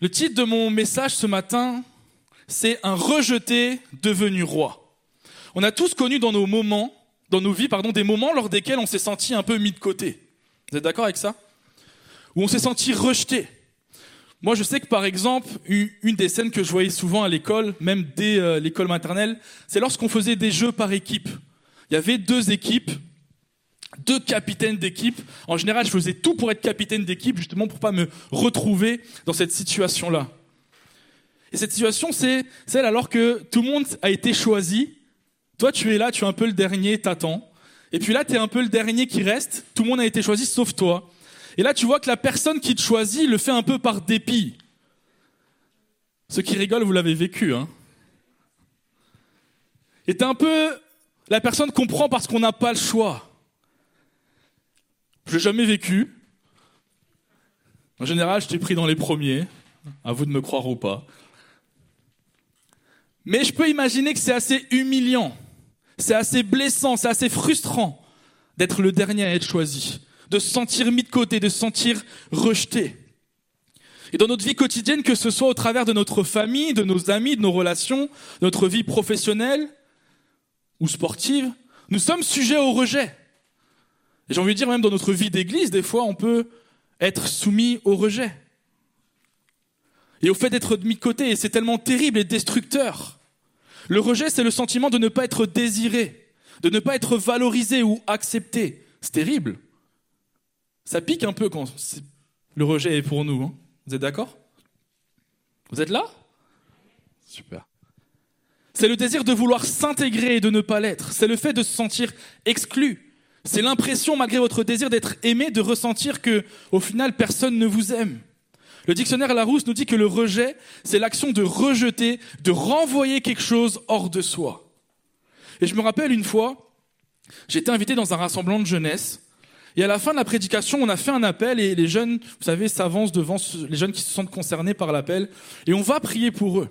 Le titre de mon message ce matin, c'est Un rejeté devenu roi. On a tous connu dans nos moments, dans nos vies, pardon, des moments lors desquels on s'est senti un peu mis de côté. Vous êtes d'accord avec ça? Où on s'est senti rejeté. Moi, je sais que par exemple, une des scènes que je voyais souvent à l'école, même dès euh, l'école maternelle, c'est lorsqu'on faisait des jeux par équipe. Il y avait deux équipes, deux capitaines d'équipe. En général, je faisais tout pour être capitaine d'équipe, justement pour pas me retrouver dans cette situation-là. Et cette situation, c'est celle alors que tout le monde a été choisi. Toi, tu es là, tu es un peu le dernier, t'attends. Et puis là, tu es un peu le dernier qui reste. Tout le monde a été choisi sauf toi. Et là, tu vois que la personne qui te choisit le fait un peu par dépit. Ceux qui rigolent, vous l'avez vécu. Hein. Et t'es un peu... La personne comprend parce qu'on n'a pas le choix. Je l'ai jamais vécu. En général, je t'ai pris dans les premiers. À vous de me croire ou pas. Mais je peux imaginer que c'est assez humiliant, c'est assez blessant, c'est assez frustrant d'être le dernier à être choisi, de se sentir mis de côté, de se sentir rejeté. Et dans notre vie quotidienne, que ce soit au travers de notre famille, de nos amis, de nos relations, de notre vie professionnelle ou sportive, nous sommes sujets au rejet. Et j'ai envie de dire, même dans notre vie d'église, des fois, on peut être soumis au rejet et au fait d'être mis de côté. Et c'est tellement terrible et destructeur. Le rejet, c'est le sentiment de ne pas être désiré, de ne pas être valorisé ou accepté. C'est terrible. Ça pique un peu quand le rejet est pour nous. Hein. Vous êtes d'accord? Vous êtes là? Super. C'est le désir de vouloir s'intégrer et de ne pas l'être. C'est le fait de se sentir exclu. C'est l'impression, malgré votre désir d'être aimé, de ressentir que, au final, personne ne vous aime. Le dictionnaire Larousse nous dit que le rejet, c'est l'action de rejeter, de renvoyer quelque chose hors de soi. Et je me rappelle une fois, j'étais invité dans un rassemblement de jeunesse, et à la fin de la prédication, on a fait un appel, et les jeunes, vous savez, s'avancent devant les jeunes qui se sentent concernés par l'appel, et on va prier pour eux.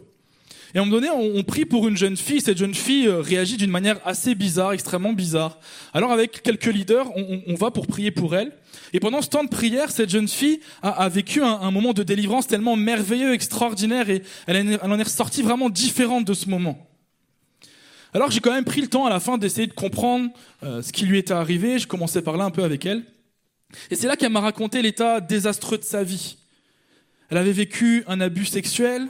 Et à un moment donné, on, prie pour une jeune fille. Cette jeune fille euh, réagit d'une manière assez bizarre, extrêmement bizarre. Alors avec quelques leaders, on, va pour prier pour elle. Et pendant ce temps de prière, cette jeune fille a, vécu un, moment de délivrance tellement merveilleux, extraordinaire, et elle, en est ressortie vraiment différente de ce moment. Alors j'ai quand même pris le temps à la fin d'essayer de comprendre euh, ce qui lui était arrivé. Je commençais par là un peu avec elle. Et c'est là qu'elle m'a raconté l'état désastreux de sa vie. Elle avait vécu un abus sexuel,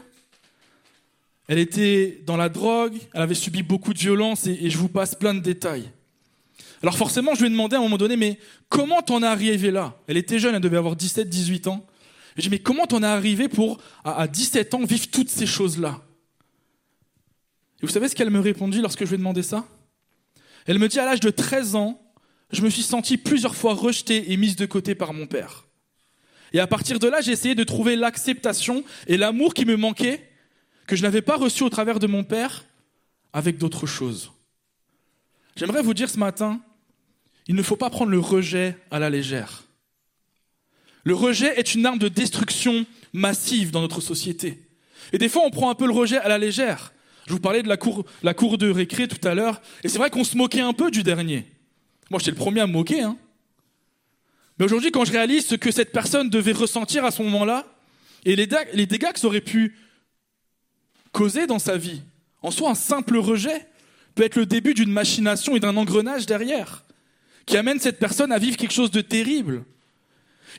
elle était dans la drogue, elle avait subi beaucoup de violence et, je vous passe plein de détails. Alors forcément, je lui ai demandé à un moment donné, mais comment t'en es arrivé là? Elle était jeune, elle devait avoir 17, 18 ans. Je lui ai dit, mais comment t'en es arrivé pour, à, 17 ans, vivre toutes ces choses-là? Et vous savez ce qu'elle me répondit lorsque je lui ai demandé ça? Elle me dit, à l'âge de 13 ans, je me suis senti plusieurs fois rejetée et mise de côté par mon père. Et à partir de là, j'ai essayé de trouver l'acceptation et l'amour qui me manquait que je n'avais pas reçu au travers de mon Père avec d'autres choses. J'aimerais vous dire ce matin, il ne faut pas prendre le rejet à la légère. Le rejet est une arme de destruction massive dans notre société. Et des fois, on prend un peu le rejet à la légère. Je vous parlais de la cour, de récré tout à l'heure, et c'est vrai qu'on se moquait un peu du dernier. Moi, j'étais le premier à me moquer. Hein. Mais aujourd'hui, quand je réalise ce que cette personne devait ressentir à ce moment-là, et les, les dégâts que ça aurait pu causer dans sa vie. En soi, un simple rejet peut être le début d'une machination et d'un engrenage derrière, qui amène cette personne à vivre quelque chose de terrible.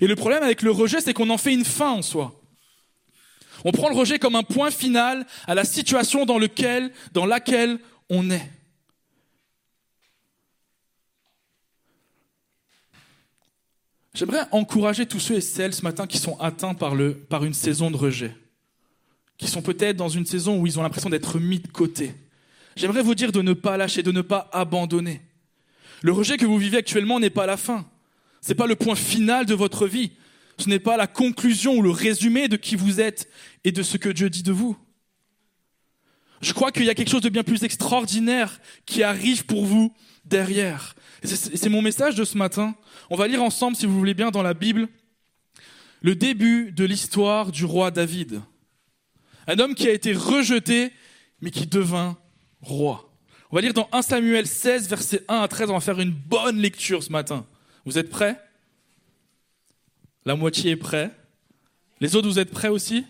Et le problème avec le rejet, c'est qu'on en fait une fin en soi. On prend le rejet comme un point final à la situation dans, lequel, dans laquelle on est. J'aimerais encourager tous ceux et celles ce matin qui sont atteints par une saison de rejet qui sont peut-être dans une saison où ils ont l'impression d'être mis de côté. J'aimerais vous dire de ne pas lâcher, de ne pas abandonner. Le rejet que vous vivez actuellement n'est pas la fin. Ce n'est pas le point final de votre vie. Ce n'est pas la conclusion ou le résumé de qui vous êtes et de ce que Dieu dit de vous. Je crois qu'il y a quelque chose de bien plus extraordinaire qui arrive pour vous derrière. C'est mon message de ce matin. On va lire ensemble, si vous voulez bien, dans la Bible, le début de l'histoire du roi David. Un homme qui a été rejeté, mais qui devint roi. On va lire dans 1 Samuel 16, versets 1 à 13. On va faire une bonne lecture ce matin. Vous êtes prêts? La moitié est prêt. Les autres, vous êtes prêts aussi?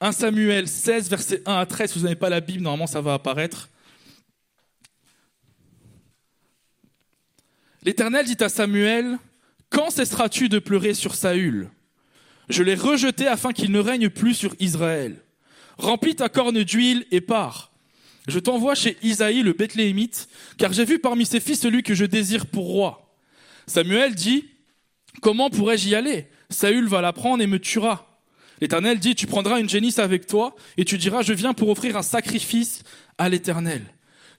1 Samuel 16, verset 1 à 13. Si vous n'avez pas la Bible, normalement ça va apparaître. L'Éternel dit à Samuel, Quand cesseras-tu de pleurer sur Saül? Je l'ai rejeté afin qu'il ne règne plus sur Israël. Remplis ta corne d'huile et pars. Je t'envoie chez Isaïe le Bethléemite, car j'ai vu parmi ses fils celui que je désire pour roi. Samuel dit, Comment pourrais-je y aller? Saül va la prendre et me tuera. L'Éternel dit, Tu prendras une génisse avec toi, et tu diras, Je viens pour offrir un sacrifice à l'Éternel.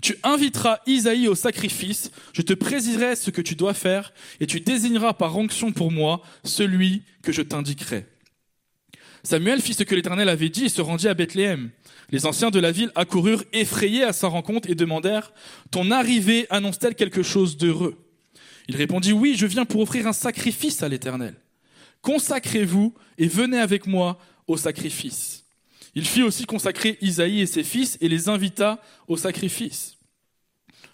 Tu inviteras Isaïe au sacrifice, je te présiderai ce que tu dois faire, et tu désigneras par onction pour moi celui que je t'indiquerai. Samuel fit ce que l'Éternel avait dit et se rendit à Bethléem. Les anciens de la ville accoururent effrayés à sa rencontre et demandèrent, Ton arrivée annonce-t-elle quelque chose d'heureux? Il répondit, Oui, je viens pour offrir un sacrifice à l'Éternel. Consacrez-vous et venez avec moi au sacrifice. Il fit aussi consacrer Isaïe et ses fils et les invita au sacrifice.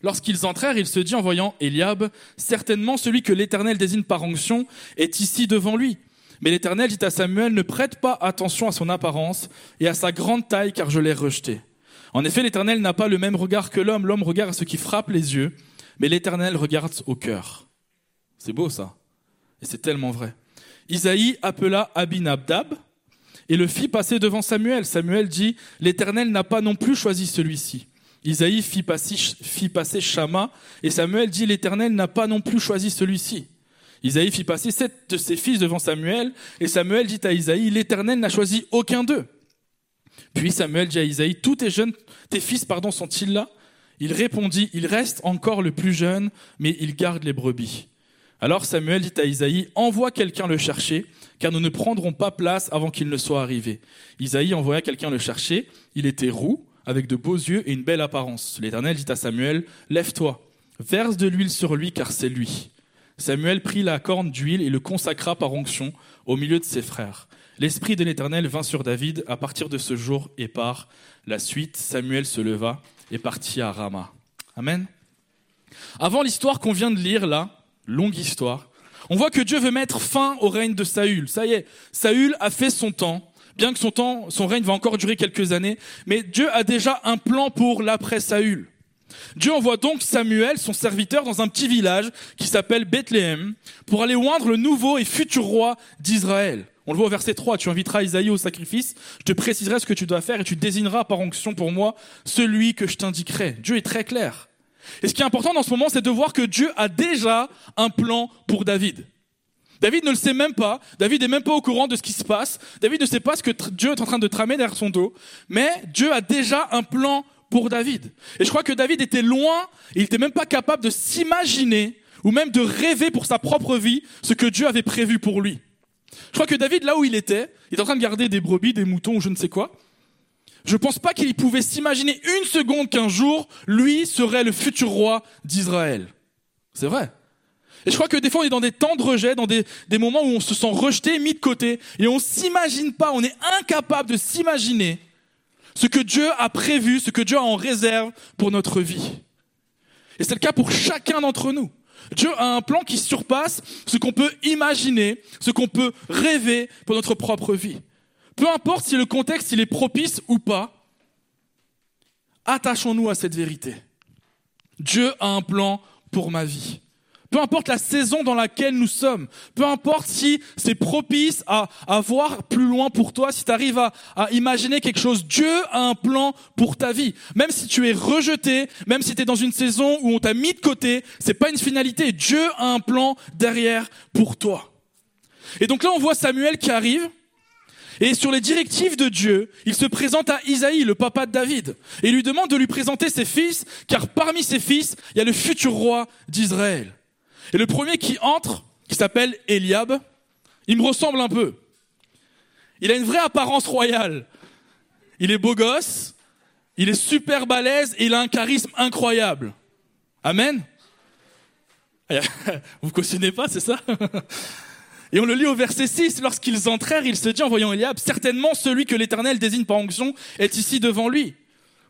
Lorsqu'ils entrèrent, il se dit en voyant Eliab, certainement celui que l'Éternel désigne par onction est ici devant lui. Mais l'Éternel dit à Samuel, ne prête pas attention à son apparence et à sa grande taille, car je l'ai rejeté. En effet, l'Éternel n'a pas le même regard que l'homme. L'homme regarde à ce qui frappe les yeux, mais l'Éternel regarde au cœur. C'est beau ça. Et c'est tellement vrai. Isaïe appela Abinabdab, et le fit passer devant Samuel. Samuel dit, l'Éternel n'a pas non plus choisi celui-ci. Isaïe fit passer, fit et Samuel dit, l'Éternel n'a pas non plus choisi celui-ci. Isaïe fit passer sept de ses fils devant Samuel, et Samuel dit à Isaïe, l'Éternel n'a choisi aucun d'eux. Puis Samuel dit à Isaïe, tous tes jeunes, tes fils, pardon, sont-ils là? Il répondit, il reste encore le plus jeune, mais il garde les brebis. Alors Samuel dit à Isaïe, envoie quelqu'un le chercher, car nous ne prendrons pas place avant qu'il ne soit arrivé. Isaïe envoya quelqu'un le chercher, il était roux, avec de beaux yeux et une belle apparence. L'Éternel dit à Samuel, lève-toi, verse de l'huile sur lui, car c'est lui. Samuel prit la corne d'huile et le consacra par onction au milieu de ses frères. L'Esprit de l'Éternel vint sur David à partir de ce jour et par la suite, Samuel se leva et partit à Rama. Amen. Avant l'histoire qu'on vient de lire là, longue histoire, on voit que Dieu veut mettre fin au règne de Saül. Ça y est, Saül a fait son temps, bien que son temps, son règne va encore durer quelques années, mais Dieu a déjà un plan pour l'après Saül. Dieu envoie donc Samuel, son serviteur, dans un petit village qui s'appelle Bethléem, pour aller oindre le nouveau et futur roi d'Israël. On le voit au verset 3, tu inviteras Isaïe au sacrifice, je te préciserai ce que tu dois faire et tu désigneras par onction pour moi celui que je t'indiquerai. Dieu est très clair. Et ce qui est important dans ce moment, c'est de voir que Dieu a déjà un plan pour David. David ne le sait même pas. David n'est même pas au courant de ce qui se passe. David ne sait pas ce que Dieu est en train de tramer derrière son dos. Mais Dieu a déjà un plan pour David. Et je crois que David était loin, il n'était même pas capable de s'imaginer ou même de rêver pour sa propre vie ce que Dieu avait prévu pour lui. Je crois que David, là où il était, il est en train de garder des brebis, des moutons ou je ne sais quoi. Je ne pense pas qu'il pouvait s'imaginer une seconde qu'un jour, lui serait le futur roi d'Israël. C'est vrai. Et je crois que des fois, on est dans des temps de rejet, dans des, des moments où on se sent rejeté, mis de côté, et on s'imagine pas, on est incapable de s'imaginer ce que Dieu a prévu, ce que Dieu a en réserve pour notre vie. Et c'est le cas pour chacun d'entre nous. Dieu a un plan qui surpasse ce qu'on peut imaginer, ce qu'on peut rêver pour notre propre vie. Peu importe si le contexte il est propice ou pas, attachons-nous à cette vérité. Dieu a un plan pour ma vie. Peu importe la saison dans laquelle nous sommes, peu importe si c'est propice à, voir plus loin pour toi, si tu arrives à, à imaginer quelque chose, Dieu a un plan pour ta vie. Même si tu es rejeté, même si tu es dans une saison où on t'a mis de côté, c'est pas une finalité. Dieu a un plan derrière pour toi. Et donc là, on voit Samuel qui arrive, et sur les directives de Dieu, il se présente à Isaïe, le papa de David, et lui demande de lui présenter ses fils, car parmi ses fils, il y a le futur roi d'Israël. Et le premier qui entre, qui s'appelle Eliab, il me ressemble un peu. Il a une vraie apparence royale. Il est beau gosse, il est super balèze et il a un charisme incroyable. Amen. Vous cautionnez pas, c'est ça? Et on le lit au verset 6, lorsqu'ils entrèrent, il se dit en voyant Eliab, certainement celui que l'Éternel désigne par onction est ici devant lui.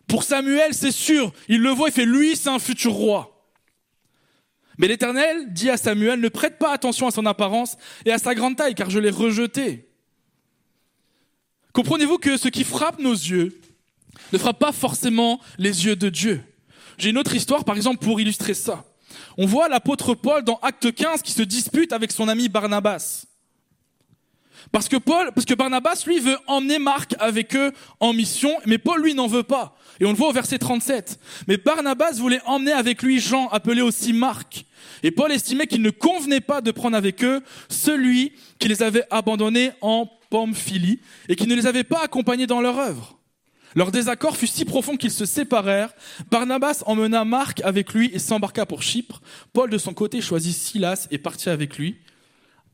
Pour Samuel, c'est sûr, il le voit, il fait, lui, c'est un futur roi. Mais l'Éternel dit à Samuel, ne prête pas attention à son apparence et à sa grande taille, car je l'ai rejeté. Comprenez-vous que ce qui frappe nos yeux ne frappe pas forcément les yeux de Dieu? J'ai une autre histoire, par exemple, pour illustrer ça. On voit l'apôtre Paul dans Acte 15 qui se dispute avec son ami Barnabas. Parce que Paul, parce que Barnabas, lui, veut emmener Marc avec eux en mission, mais Paul, lui, n'en veut pas. Et on le voit au verset 37. Mais Barnabas voulait emmener avec lui Jean, appelé aussi Marc. Et Paul estimait qu'il ne convenait pas de prendre avec eux celui qui les avait abandonnés en Pamphylie et qui ne les avait pas accompagnés dans leur œuvre. Leur désaccord fut si profond qu'ils se séparèrent. Barnabas emmena Marc avec lui et s'embarqua pour Chypre. Paul, de son côté, choisit Silas et partit avec lui,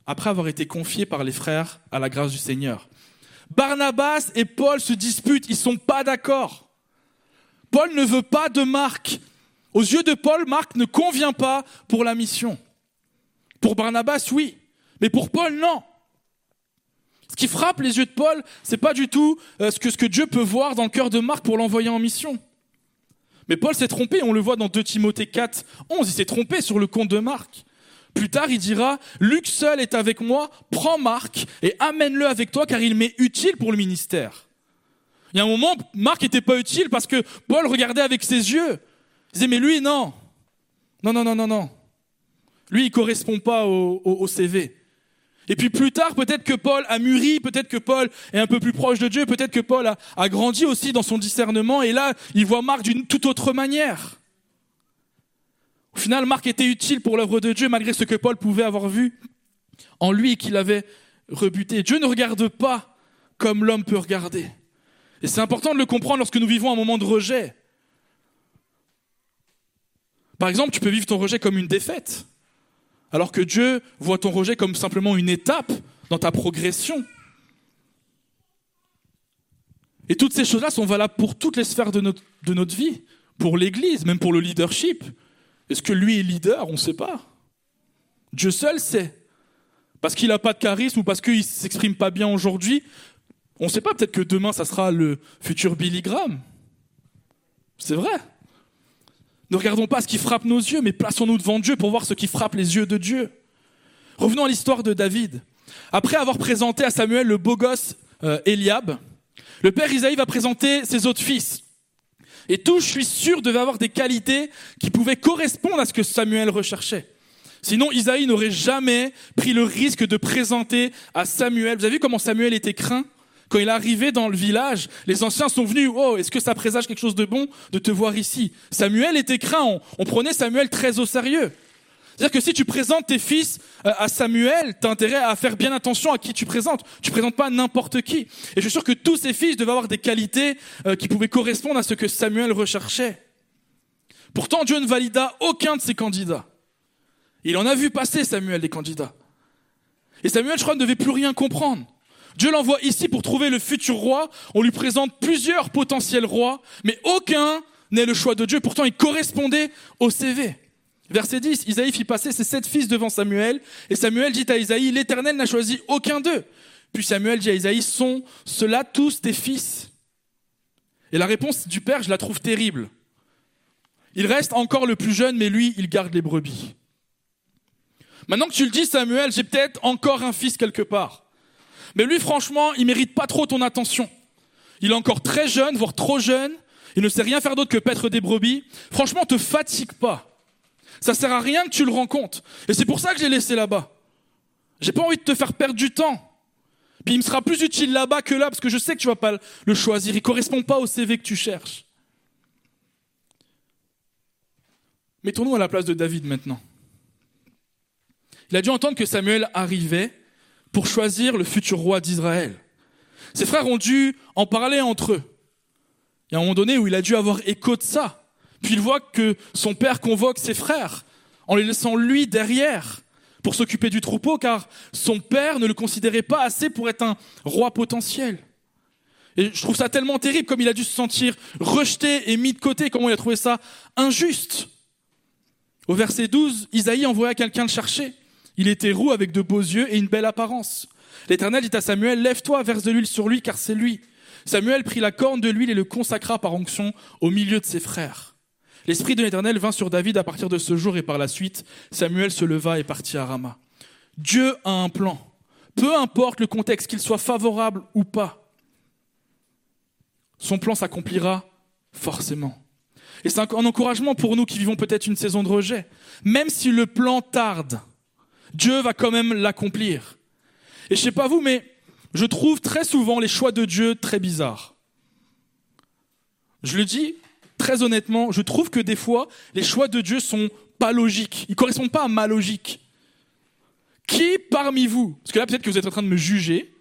après avoir été confié par les frères à la grâce du Seigneur. Barnabas et Paul se disputent, ils sont pas d'accord. Paul ne veut pas de Marc. Aux yeux de Paul, Marc ne convient pas pour la mission. Pour Barnabas, oui, mais pour Paul, non. Ce qui frappe les yeux de Paul, c'est pas du tout euh, ce que, ce que Dieu peut voir dans le cœur de Marc pour l'envoyer en mission. Mais Paul s'est trompé, on le voit dans 2 Timothée 4, 11, il s'est trompé sur le compte de Marc. Plus tard, il dira, Luc seul est avec moi, prends Marc et amène-le avec toi car il m'est utile pour le ministère. Il y a un moment, Marc n'était pas utile parce que Paul regardait avec ses yeux. Il disait, mais lui, non. Non, non, non, non, non. Lui, il correspond pas au, au CV. Et puis plus tard, peut-être que Paul a mûri, peut-être que Paul est un peu plus proche de Dieu, peut-être que Paul a, grandi aussi dans son discernement, et là, il voit Marc d'une toute autre manière. Au final, Marc était utile pour l'œuvre de Dieu, malgré ce que Paul pouvait avoir vu en lui qu'il avait rebuté. Dieu ne regarde pas comme l'homme peut regarder. Et c'est important de le comprendre lorsque nous vivons un moment de rejet. Par exemple, tu peux vivre ton rejet comme une défaite alors que Dieu voit ton rejet comme simplement une étape dans ta progression. Et toutes ces choses-là sont valables pour toutes les sphères de notre, de notre vie, pour l'Église, même pour le leadership. Est-ce que lui est leader? On ne sait pas. Dieu seul sait. Parce qu'il n'a pas de charisme ou parce qu'il ne s'exprime pas bien aujourd'hui, on ne sait pas, peut-être que demain, ça sera le futur Billy Graham. C'est vrai. Ne regardons pas ce qui frappe nos yeux, mais plaçons-nous devant Dieu pour voir ce qui frappe les yeux de Dieu. Revenons à l'histoire de David. Après avoir présenté à Samuel le beau gosse euh, Eliab, le père Isaïe va présenter ses autres fils. Et tous, je suis sûr, devaient avoir des qualités qui pouvaient correspondre à ce que Samuel recherchait. Sinon, Isaïe n'aurait jamais pris le risque de présenter à Samuel. Vous avez vu comment Samuel était craint? Quand il est arrivé dans le village, les anciens sont venus. Oh, est-ce que ça présage quelque chose de bon de te voir ici? Samuel était craint. On, prenait Samuel très au sérieux. C'est-à-dire que si tu présentes tes fils euh, à Samuel, tu as intérêt à faire bien attention à qui tu présentes. Tu présentes pas n'importe qui. Et je suis sûr que tous ces fils devaient avoir des qualités euh, qui pouvaient correspondre à ce que Samuel recherchait. Pourtant, Dieu ne valida aucun de ces candidats. Il en a vu passer, Samuel, des candidats. Et Samuel, je crois, ne devait plus rien comprendre. Dieu l'envoie ici pour trouver le futur roi. On lui présente plusieurs potentiels rois, mais aucun n'est le choix de Dieu. Pourtant, il correspondait au CV. Verset 10, Isaïe fit passer ses sept fils devant Samuel, et Samuel dit à Isaïe, l'Éternel n'a choisi aucun d'eux. Puis Samuel dit à Isaïe, sont ceux-là tous tes fils? Et la réponse du Père, je la trouve terrible. Il reste encore le plus jeune, mais lui, il garde les brebis. Maintenant que tu le dis, Samuel, j'ai peut-être encore un fils quelque part. Mais lui, franchement, il mérite pas trop ton attention. Il est encore très jeune, voire trop jeune. Il ne sait rien faire d'autre que paître des brebis. Franchement, te fatigue pas. Ça sert à rien que tu le rencontres. Et c'est pour ça que j'ai laissé là-bas. J'ai pas envie de te faire perdre du temps. Puis il me sera plus utile là-bas que là, parce que je sais que tu vas pas le choisir. Il correspond pas au CV que tu cherches. Mettons-nous à la place de David maintenant. Il a dû entendre que Samuel arrivait pour choisir le futur roi d'Israël. Ses frères ont dû en parler entre eux. Il y a un moment donné où il a dû avoir écho de ça. Puis il voit que son père convoque ses frères en les laissant lui derrière pour s'occuper du troupeau car son père ne le considérait pas assez pour être un roi potentiel. Et je trouve ça tellement terrible comme il a dû se sentir rejeté et mis de côté, comment il a trouvé ça injuste. Au verset 12, Isaïe envoya quelqu'un le chercher. Il était roux avec de beaux yeux et une belle apparence. L'Éternel dit à Samuel, lève-toi, verse de l'huile sur lui, car c'est lui. Samuel prit la corne de l'huile et le consacra par onction au milieu de ses frères. L'Esprit de l'Éternel vint sur David à partir de ce jour et par la suite, Samuel se leva et partit à Rama. Dieu a un plan. Peu importe le contexte, qu'il soit favorable ou pas. son plan s'accomplira forcément. Et c'est un encouragement pour nous qui vivons peut-être une saison de rejet. Même si le plan tarde, Dieu va quand même l'accomplir. Et je sais pas vous, mais je trouve très souvent les choix de Dieu très bizarres. Je le dis très honnêtement, je trouve que des fois, les choix de Dieu sont pas logiques. Ils correspondent pas à ma logique. Qui parmi vous, parce que là peut-être que vous êtes en train de me juger,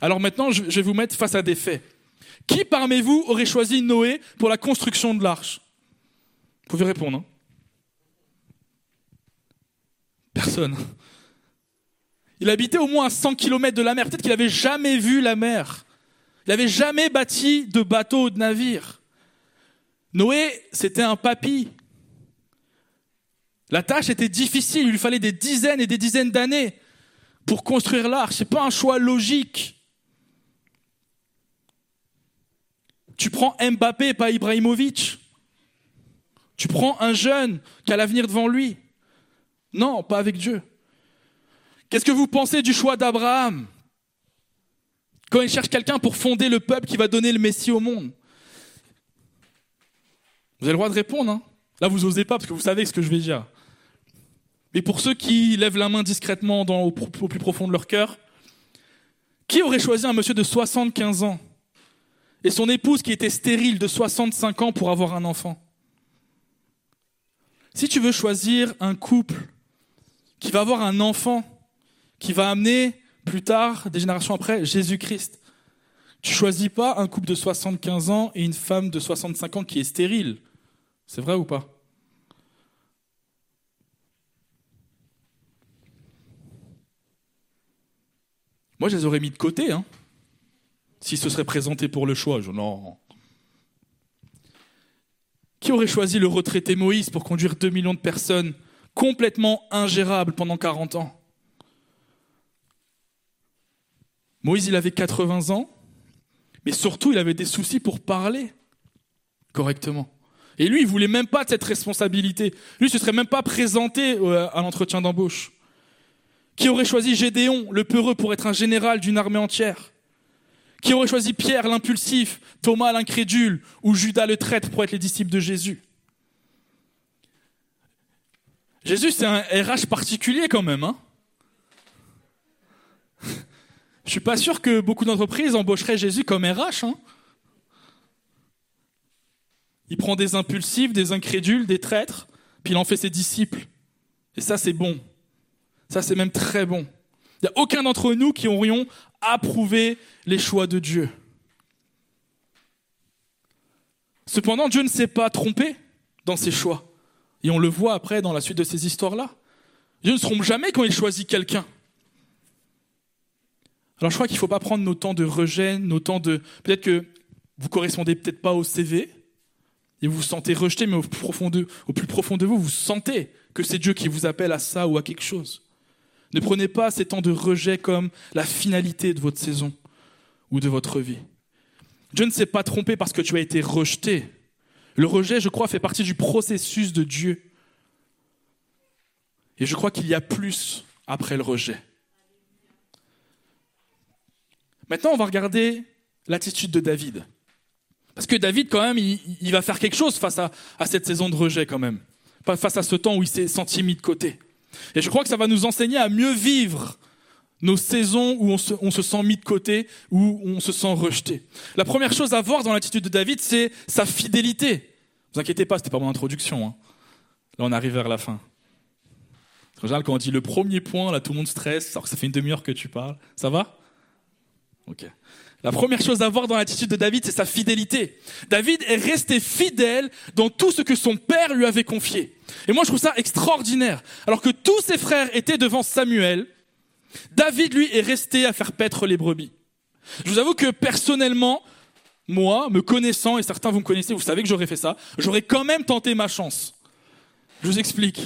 alors maintenant je vais vous mettre face à des faits. Qui parmi vous aurait choisi Noé pour la construction de l'arche? Vous pouvez répondre. Hein Personne. Il habitait au moins à 100 km de la mer. Peut-être qu'il n'avait jamais vu la mer. Il n'avait jamais bâti de bateau ou de navire. Noé, c'était un papy. La tâche était difficile. Il lui fallait des dizaines et des dizaines d'années pour construire l'arche. Ce n'est pas un choix logique. Tu prends Mbappé pas Ibrahimovic. Tu prends un jeune qui a l'avenir devant lui. Non, pas avec Dieu. Qu'est-ce que vous pensez du choix d'Abraham quand il cherche quelqu'un pour fonder le peuple qui va donner le Messie au monde Vous avez le droit de répondre. Hein Là, vous n'osez pas parce que vous savez ce que je vais dire. Mais pour ceux qui lèvent la main discrètement au plus profond de leur cœur, qui aurait choisi un monsieur de 75 ans et son épouse qui était stérile de 65 ans pour avoir un enfant? Si tu veux choisir un couple qui va avoir un enfant, qui va amener plus tard, des générations après, Jésus-Christ. Tu choisis pas un couple de 75 ans et une femme de 65 ans qui est stérile. C'est vrai ou pas? Moi, je les aurais mis de côté, hein, s'ils se seraient présentés pour le choix. Je, non. Qui aurait choisi le retraité Moïse pour conduire 2 millions de personnes complètement ingérable pendant 40 ans? Moïse, il avait 80 ans, mais surtout, il avait des soucis pour parler correctement. Et lui, il voulait même pas de cette responsabilité. Lui, il se serait même pas présenté euh, à l'entretien d'embauche. Qui aurait choisi Gédéon, le peureux, pour être un général d'une armée entière? Qui aurait choisi Pierre, l'impulsif, Thomas, l'incrédule, ou Judas, le traître, pour être les disciples de Jésus? Jésus, c'est un RH particulier quand même. Hein Je suis pas sûr que beaucoup d'entreprises embaucheraient Jésus comme RH. Hein il prend des impulsifs, des incrédules, des traîtres, puis il en fait ses disciples. Et ça, c'est bon. Ça, c'est même très bon. Il n'y a aucun d'entre nous qui aurions approuvé les choix de Dieu. Cependant, Dieu ne s'est pas trompé dans ses choix. Et on le voit après dans la suite de ces histoires-là. Dieu ne se trompe jamais quand il choisit quelqu'un. Alors je crois qu'il ne faut pas prendre nos temps de rejet, nos temps de... Peut-être que vous correspondez peut-être pas au CV, et vous vous sentez rejeté, mais au au plus profond de vous, vous sentez que c'est Dieu qui vous appelle à ça ou à quelque chose. Ne prenez pas ces temps de rejet comme la finalité de votre saison ou de votre vie. Dieu ne s'est pas trompé parce que tu as été rejeté. Le rejet, je crois, fait partie du processus de Dieu. Et je crois qu'il y a plus après le rejet. Maintenant, on va regarder l'attitude de David. Parce que David, quand même, il, va faire quelque chose face à, cette saison de rejet, quand même. Face à ce temps où il s'est senti mis de côté. Et je crois que ça va nous enseigner à mieux vivre nos saisons où on se, on se, sent mis de côté, où on se sent rejeté. La première chose à voir dans l'attitude de David, c'est sa fidélité. Vous inquiétez pas, c'était pas mon introduction. Hein. Là, on arrive vers la fin. En général, quand on dit le premier point, là, tout le monde stresse, alors que ça fait une demi-heure que tu parles. Ça va? Ok. La première chose à voir dans l'attitude de David, c'est sa fidélité. David est resté fidèle dans tout ce que son père lui avait confié. Et moi, je trouve ça extraordinaire. Alors que tous ses frères étaient devant Samuel, David, lui, est resté à faire paître les brebis. Je vous avoue que personnellement, moi, me connaissant, et certains vous me connaissez, vous savez que j'aurais fait ça, j'aurais quand même tenté ma chance. Je vous explique.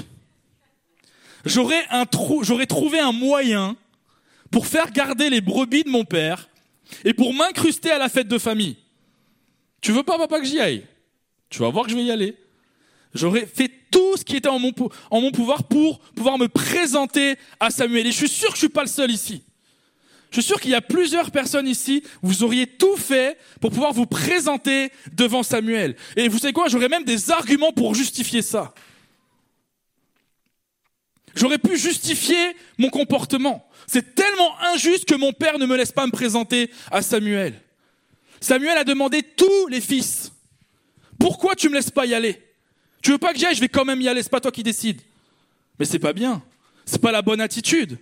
J'aurais, un j'aurais trouvé un moyen pour faire garder les brebis de mon père et pour m'incruster à la fête de famille. Tu veux pas, papa, que j'y aille? Tu vas voir que je vais y aller. J'aurais fait tout ce qui était en mon, en mon pouvoir pour pouvoir me présenter à Samuel. Et je suis sûr que je suis pas le seul ici. Je suis sûr qu'il y a plusieurs personnes ici, vous auriez tout fait pour pouvoir vous présenter devant Samuel. Et vous savez quoi, j'aurais même des arguments pour justifier ça. J'aurais pu justifier mon comportement. C'est tellement injuste que mon père ne me laisse pas me présenter à Samuel. Samuel a demandé tous les fils. Pourquoi tu me laisses pas y aller? Tu veux pas que j'y aille? Je vais quand même y aller. C'est pas toi qui décides. Mais c'est pas bien. C'est pas la bonne attitude.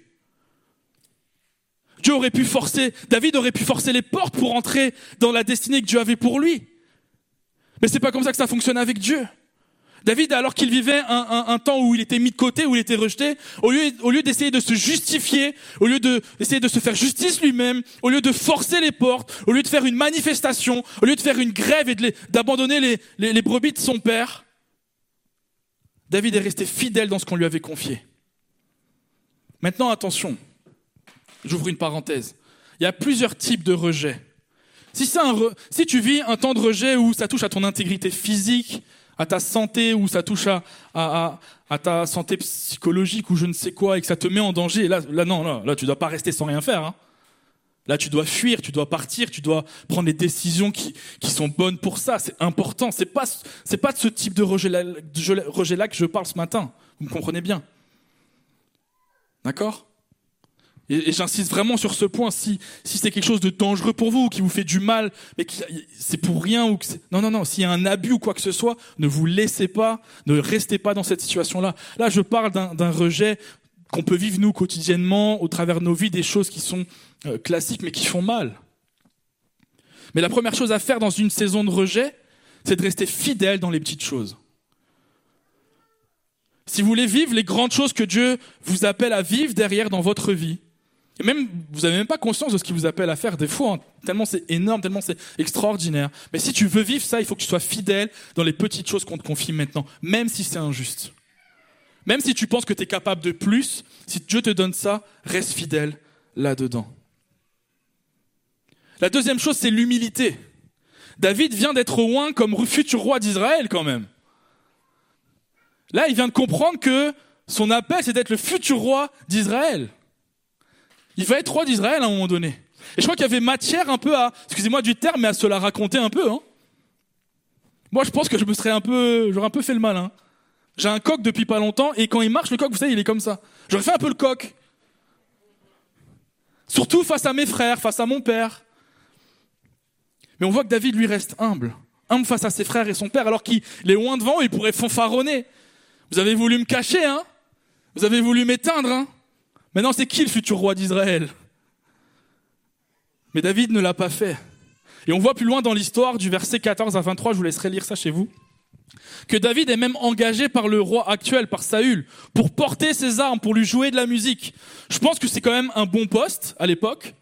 Dieu aurait pu forcer, David aurait pu forcer les portes pour entrer dans la destinée que Dieu avait pour lui. Mais c'est pas comme ça que ça fonctionne avec Dieu. David, alors qu'il vivait un, temps où il était mis de côté, où il était rejeté, au lieu, d'essayer de se justifier, au lieu d'essayer de se faire justice lui-même, au lieu de forcer les portes, au lieu de faire une manifestation, au lieu de faire une grève et d'abandonner les, brebis de son père, David est resté fidèle dans ce qu'on lui avait confié. Maintenant, attention, j'ouvre une parenthèse. Il y a plusieurs types de rejet. Si, si tu vis un temps de rejet où ça touche à ton intégrité physique, à ta santé, où ça touche à, à, à, ta santé psychologique ou je ne sais quoi, et que ça te met en danger, là, là non, là, là tu dois pas rester sans rien faire. Hein. Là, tu dois fuir, tu dois partir, tu dois prendre les décisions qui, qui sont bonnes pour ça. C'est important. C'est pas, c'est pas de ce type de rejet-là, rejet-là que je parle ce matin. Vous me comprenez bien. D'accord? Et, j'insiste vraiment sur ce point. Si, si c'est quelque chose de dangereux pour vous, ou qui vous fait du mal, mais qui, c'est pour rien, ou que non, non, non. S'il y a un abus ou quoi que ce soit, ne vous laissez pas, ne restez pas dans cette situation-là. Là, je parle d'un rejet qu'on peut vivre nous quotidiennement au travers de nos vies, des choses qui sont euh, classiques mais qui font mal. Mais la première chose à faire dans une saison de rejet, c'est de rester fidèle dans les petites choses. Si vous voulez vivre les grandes choses que Dieu vous appelle à vivre derrière dans votre vie, et même, vous n'avez même pas conscience de ce qu'il vous appelle à faire des fois, hein. tellement c'est énorme, tellement c'est extraordinaire. Mais si tu veux vivre ça, il faut que tu sois fidèle dans les petites choses qu'on te confie maintenant, même si c'est injuste. Même si tu penses que tu es capable de plus, si Dieu te donne ça, reste fidèle là-dedans. La deuxième chose, c'est l'humilité. David vient d'être loin comme futur roi d'Israël quand même. Là, il vient de comprendre que son appel, c'est d'être le futur roi d'Israël. Il va être roi d'Israël à un moment donné. Et je crois qu'il y avait matière un peu à, excusez-moi du terme, mais à se la raconter un peu. Hein. Moi, je pense que je me serais un peu, j'aurais un peu fait le malin. J'ai un coq depuis pas longtemps, et quand il marche, le coq, vous savez, il est comme ça. J'aurais fait un peu le coq. Surtout face à mes frères, face à mon père. Mais on voit que David, lui, reste humble. Humble face à ses frères et son père, alors qu'il est loin devant, il pourrait fanfaronner. Vous avez voulu me cacher, hein Vous avez voulu m'éteindre, hein Maintenant, c'est qui le futur roi d'Israël? Mais David ne l'a pas fait. Et on voit plus loin dans l'histoire, du verset 14 à 23, je vous laisserai lire ça chez vous, que David est même engagé par le roi actuel, par Saül, pour porter ses armes, pour lui jouer de la musique. Je pense que c'est quand même un bon poste à l'époque.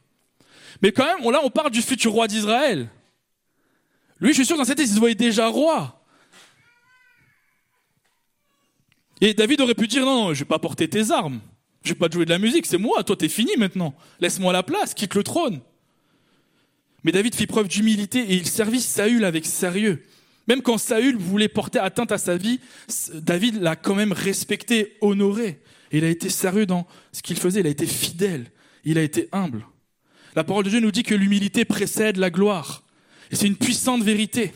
Mais quand même, là, on parle du futur roi d'Israël. Lui, je suis sûr, dans cette tête, il se voyait déjà roi. Et David aurait pu dire, non, non, je vais pas porter tes armes. Je vais pas te jouer de la musique, c'est moi, toi t'es fini maintenant. Laisse-moi la place, quitte le trône. Mais David fit preuve d'humilité et il servit Saül avec sérieux. Même quand Saül voulait porter atteinte à sa vie, David l'a quand même respecté, honoré. Il a été sérieux dans ce qu'il faisait, il a été fidèle, il a été humble. La parole de Dieu nous dit que l'humilité précède la gloire. Et c'est une puissante vérité.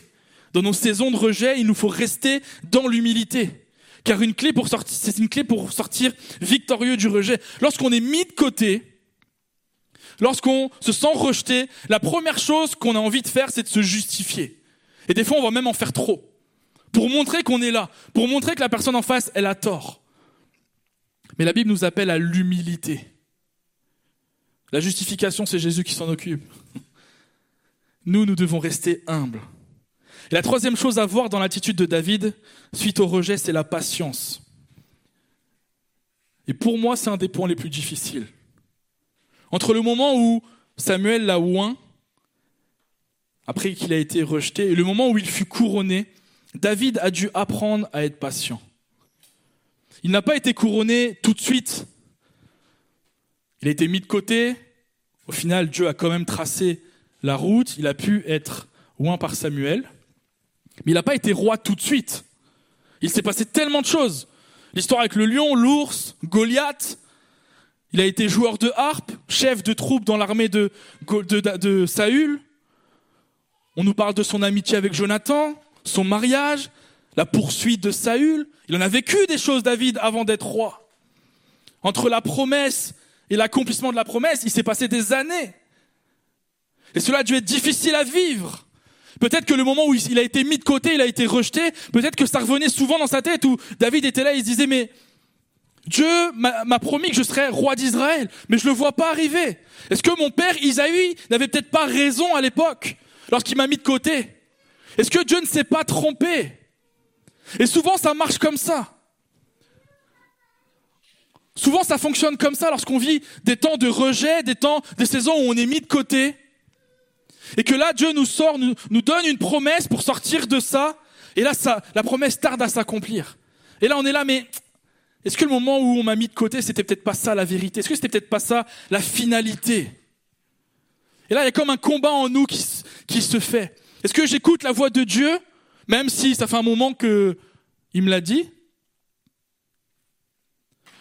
Dans nos saisons de rejet, il nous faut rester dans l'humilité. Car une clé pour sortir, c'est une clé pour sortir victorieux du rejet. Lorsqu'on est mis de côté, lorsqu'on se sent rejeté, la première chose qu'on a envie de faire, c'est de se justifier. Et des fois, on va même en faire trop. Pour montrer qu'on est là. Pour montrer que la personne en face, elle a tort. Mais la Bible nous appelle à l'humilité. La justification, c'est Jésus qui s'en occupe. Nous, nous devons rester humbles. Et la troisième chose à voir dans l'attitude de David, suite au rejet, c'est la patience. Et pour moi, c'est un des points les plus difficiles. Entre le moment où Samuel l'a oint, après qu'il a été rejeté, et le moment où il fut couronné, David a dû apprendre à être patient. Il n'a pas été couronné tout de suite. Il a été mis de côté. Au final, Dieu a quand même tracé la route. Il a pu être oint par Samuel. Mais il n'a pas été roi tout de suite. Il s'est passé tellement de choses. L'histoire avec le lion, l'ours, Goliath. Il a été joueur de harpe, chef de troupe dans l'armée de, de, Saül. On nous parle de son amitié avec Jonathan, son mariage, la poursuite de Saül. Il en a vécu des choses, David, avant d'être roi. Entre la promesse et l'accomplissement de la promesse, il s'est passé des années. Et cela a dû être difficile à vivre. Peut-être que le moment où il a été mis de côté, il a été rejeté, peut-être que ça revenait souvent dans sa tête où David était là, il se disait, mais Dieu m'a promis que je serais roi d'Israël, mais je ne le vois pas arriver. Est-ce que mon père Isaïe n'avait peut-être pas raison à l'époque, lorsqu'il m'a mis de côté? Est-ce que Dieu ne s'est pas trompé? Et souvent ça marche comme ça. Souvent ça fonctionne comme ça lorsqu'on vit des temps de rejet, des temps, des saisons où on est mis de côté. Et que là, Dieu nous sort, nous, nous donne une promesse pour sortir de ça. Et là, ça, la promesse tarde à s'accomplir. Et là, on est là, mais est-ce que le moment où on m'a mis de côté, c'était peut-être pas ça la vérité? Est-ce que c'était peut-être pas ça la finalité? Et là, il y a comme un combat en nous qui, qui se fait. Est-ce que j'écoute la voix de Dieu, même si ça fait un moment que il me l'a dit?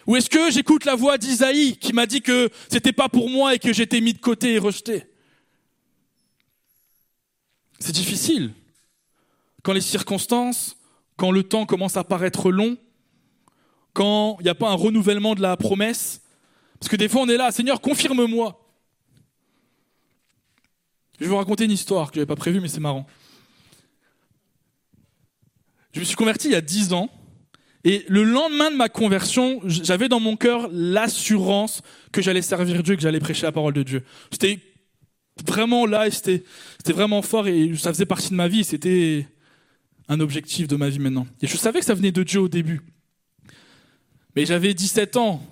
Ou est-ce que j'écoute la voix d'Isaïe qui m'a dit que c'était pas pour moi et que j'étais mis de côté et rejeté? C'est difficile. Quand les circonstances, quand le temps commence à paraître long, quand il n'y a pas un renouvellement de la promesse. Parce que des fois on est là, Seigneur, confirme-moi. Je vais vous raconter une histoire que je n'avais pas prévue, mais c'est marrant. Je me suis converti il y a dix ans. Et le lendemain de ma conversion, j'avais dans mon cœur l'assurance que j'allais servir Dieu, que j'allais prêcher la parole de Dieu. C'était vraiment et c'était, vraiment fort et ça faisait partie de ma vie. C'était un objectif de ma vie maintenant. Et je savais que ça venait de Dieu au début. Mais j'avais 17 ans.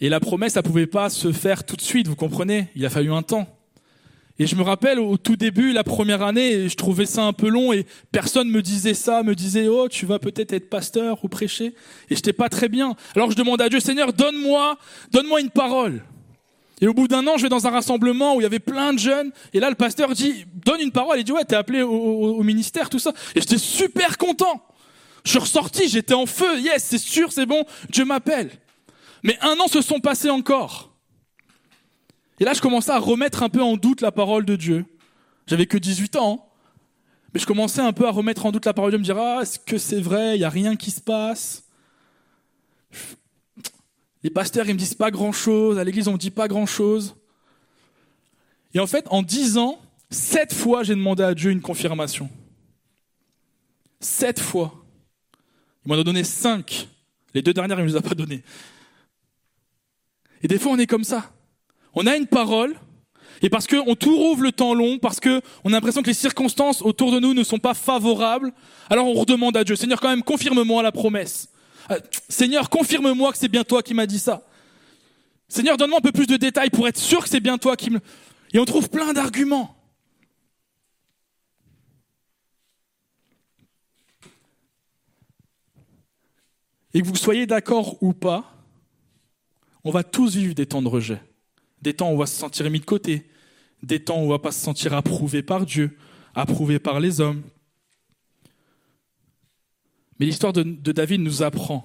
Et la promesse, ça pouvait pas se faire tout de suite, vous comprenez? Il a fallu un temps. Et je me rappelle au tout début, la première année, je trouvais ça un peu long et personne me disait ça, me disait oh tu vas peut-être être pasteur ou prêcher. Et j'étais pas très bien. Alors je demandais à Dieu Seigneur donne-moi, donne-moi une parole. Et au bout d'un an, je vais dans un rassemblement où il y avait plein de jeunes. Et là, le pasteur dit, donne une parole. Il dit, ouais, t'es appelé au, ministère, tout ça. Et j'étais super content. Je suis ressorti, j'étais en feu. Yes, c'est sûr, c'est bon, Dieu m'appelle. Mais un an se sont passés encore. Et là, je commençais à remettre un peu en doute la parole de Dieu. J'avais que 18 ans. Mais je commençais un peu à remettre en doute la parole de Dieu, me dire, ah, est-ce que c'est vrai? Il n'y a rien qui se passe. Les pasteurs, ils me disent pas grand-chose. À l'église, on me dit pas grand-chose. Et en fait, en dix ans, sept fois, j'ai demandé à Dieu une confirmation. Sept fois. Il m'en a donné cinq. Les deux dernières, il ne nous a pas donné. Et des fois, on est comme ça. On a une parole, et parce qu'on tout rouvre le temps long, parce qu'on a l'impression que les circonstances autour de nous ne sont pas favorables, alors on redemande à Dieu, Seigneur, quand même, confirme-moi la promesse. Euh, Seigneur, confirme-moi que c'est bien toi qui m'as dit ça. Seigneur, donne-moi un peu plus de détails pour être sûr que c'est bien toi qui me... Et on trouve plein d'arguments. Et que vous soyez d'accord ou pas, on va tous vivre des temps de rejet. Des temps où on va se sentir mis de côté. Des temps où on va pas se sentir approuvé par Dieu, approuvé par les hommes. Mais l'histoire de, David nous apprend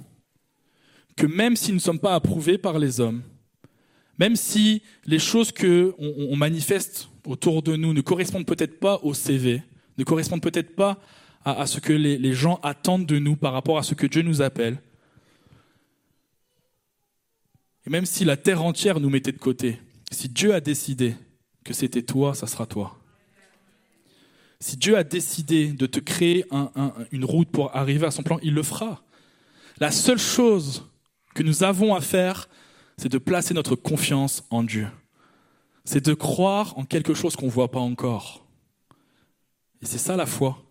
que même si nous ne sommes pas approuvés par les hommes, même si les choses que on, manifeste autour de nous ne correspondent peut-être pas au CV, ne correspondent peut-être pas à, ce que les, les, gens attendent de nous par rapport à ce que Dieu nous appelle, et même si la terre entière nous mettait de côté, si Dieu a décidé que c'était toi, ça sera toi. Si Dieu a décidé de te créer une route pour arriver à son plan, il le fera. La seule chose que nous avons à faire, c'est de placer notre confiance en Dieu. C'est de croire en quelque chose qu'on ne voit pas encore. Et c'est ça la foi.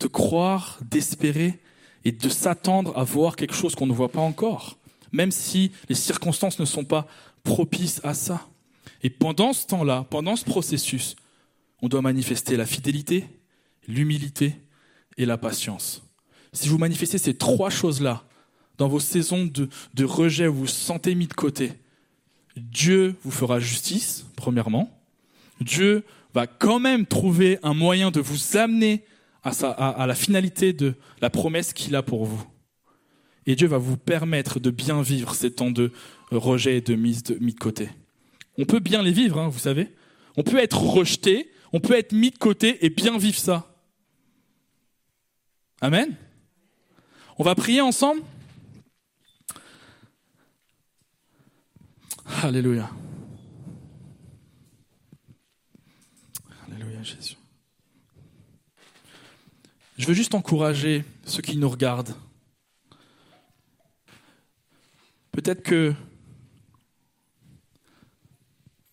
De croire, d'espérer et de s'attendre à voir quelque chose qu'on ne voit pas encore, même si les circonstances ne sont pas propices à ça. Et pendant ce temps-là, pendant ce processus, on doit manifester la fidélité, l'humilité et la patience. Si vous manifestez ces trois choses-là dans vos saisons de, rejet où vous vous sentez mis de côté, Dieu vous fera justice, premièrement. Dieu va quand même trouver un moyen de vous amener à, à la finalité de la promesse qu'il a pour vous. Et Dieu va vous permettre de bien vivre ces temps de rejet et de mise de, mis de côté. On peut bien les vivre, hein, vous savez. On peut être rejeté, on peut être mis de côté et bien vivre ça. Amen. On va prier ensemble Alléluia. Alléluia Jésus. Je veux juste encourager ceux qui nous regardent. Peut-être que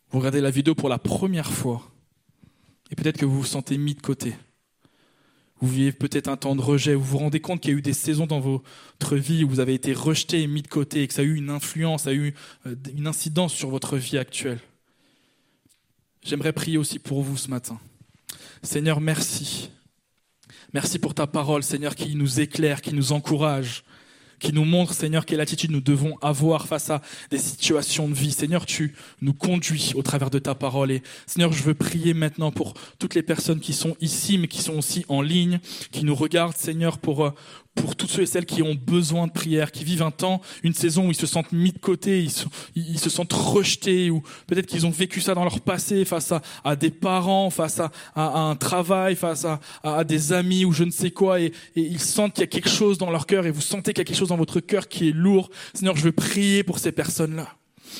vous regardez la vidéo pour la première fois et peut-être que vous vous sentez mis de côté. Vous vivez peut-être un temps de rejet, vous vous rendez compte qu'il y a eu des saisons dans votre vie où vous avez été rejeté et mis de côté et que ça a eu une influence, ça a eu euh, une incidence sur votre vie actuelle. J'aimerais prier aussi pour vous ce matin. Seigneur, merci. Merci pour ta parole, Seigneur, qui nous éclaire, qui nous encourage qui nous montre, Seigneur, quelle attitude nous devons avoir face à des situations de vie. Seigneur, tu nous conduis au travers de ta parole. Et Seigneur, je veux prier maintenant pour toutes les personnes qui sont ici, mais qui sont aussi en ligne, qui nous regardent, Seigneur, pour, pour tous ceux et celles qui ont besoin de prière, qui vivent un temps, une saison où ils se sentent mis de côté, ils se, sentent rejetés, ou peut-être qu'ils ont vécu ça dans leur passé face à, des parents, face à, un travail, face à, à, des amis ou je ne sais quoi, et, et ils sentent qu'il y a quelque chose dans leur cœur, et vous sentez qu'il y a quelque chose dans votre cœur qui est lourd. Seigneur, je veux prier pour ces personnes-là.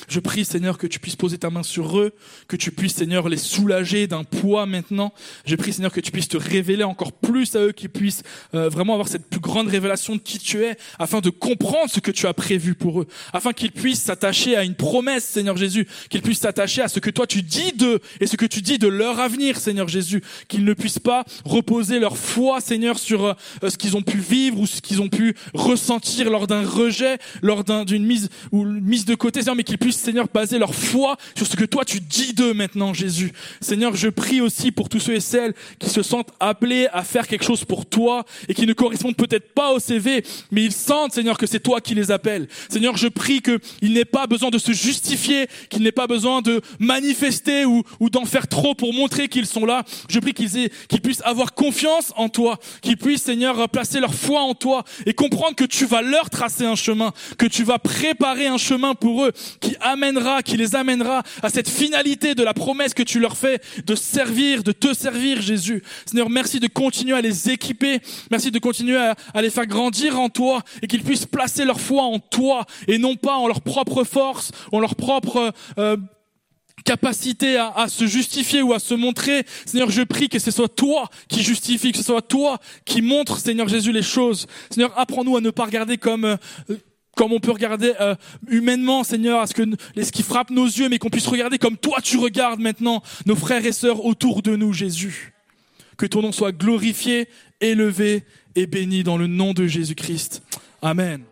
Je prie, Seigneur, que tu puisses poser ta main sur eux, que tu puisses, Seigneur, les soulager d'un poids maintenant. Je prie, Seigneur, que tu puisses te révéler encore plus à eux, qu'ils puissent euh, vraiment avoir cette plus grande révélation de qui tu es, afin de comprendre ce que tu as prévu pour eux, afin qu'ils puissent s'attacher à une promesse, Seigneur Jésus, qu'ils puissent s'attacher à ce que toi tu dis d'eux et ce que tu dis de leur avenir, Seigneur Jésus, qu'ils ne puissent pas reposer leur foi, Seigneur, sur euh, ce qu'ils ont pu vivre ou ce qu'ils ont pu ressentir lors d'un rejet, lors d'une mise ou mise de côté, Seigneur, mais puissent, Seigneur, baser leur foi sur ce que toi tu dis d'eux maintenant, Jésus. Seigneur, je prie aussi pour tous ceux et celles qui se sentent appelés à faire quelque chose pour toi et qui ne correspondent peut-être pas au CV, mais ils sentent, Seigneur, que c'est toi qui les appelles. Seigneur, je prie qu'il n'ait pas besoin de se justifier, qu'il n'ait pas besoin de manifester ou, d'en faire trop pour montrer qu'ils sont là. Je prie qu'ils qu'ils puissent avoir confiance en toi, qu'ils puissent, Seigneur, placer leur foi en toi et comprendre que tu vas leur tracer un chemin, que tu vas préparer un chemin pour eux, qui amènera, qui les amènera à cette finalité de la promesse que tu leur fais de servir, de te servir, Jésus. Seigneur, merci de continuer à les équiper. Merci de continuer à, les faire grandir en toi et qu'ils puissent placer leur foi en toi et non pas en leur propre force, en leur propre euh, capacité à, à, se justifier ou à se montrer. Seigneur, je prie que ce soit toi qui justifie, que ce soit toi qui montre, Seigneur Jésus, les choses. Seigneur, apprends-nous à ne pas regarder comme... Euh, comme on peut regarder euh, humainement, Seigneur, à ce que ce qui frappe nos yeux, mais qu'on puisse regarder comme toi tu regardes maintenant nos frères et sœurs autour de nous, Jésus. Que ton nom soit glorifié, élevé et béni dans le nom de Jésus-Christ. Amen.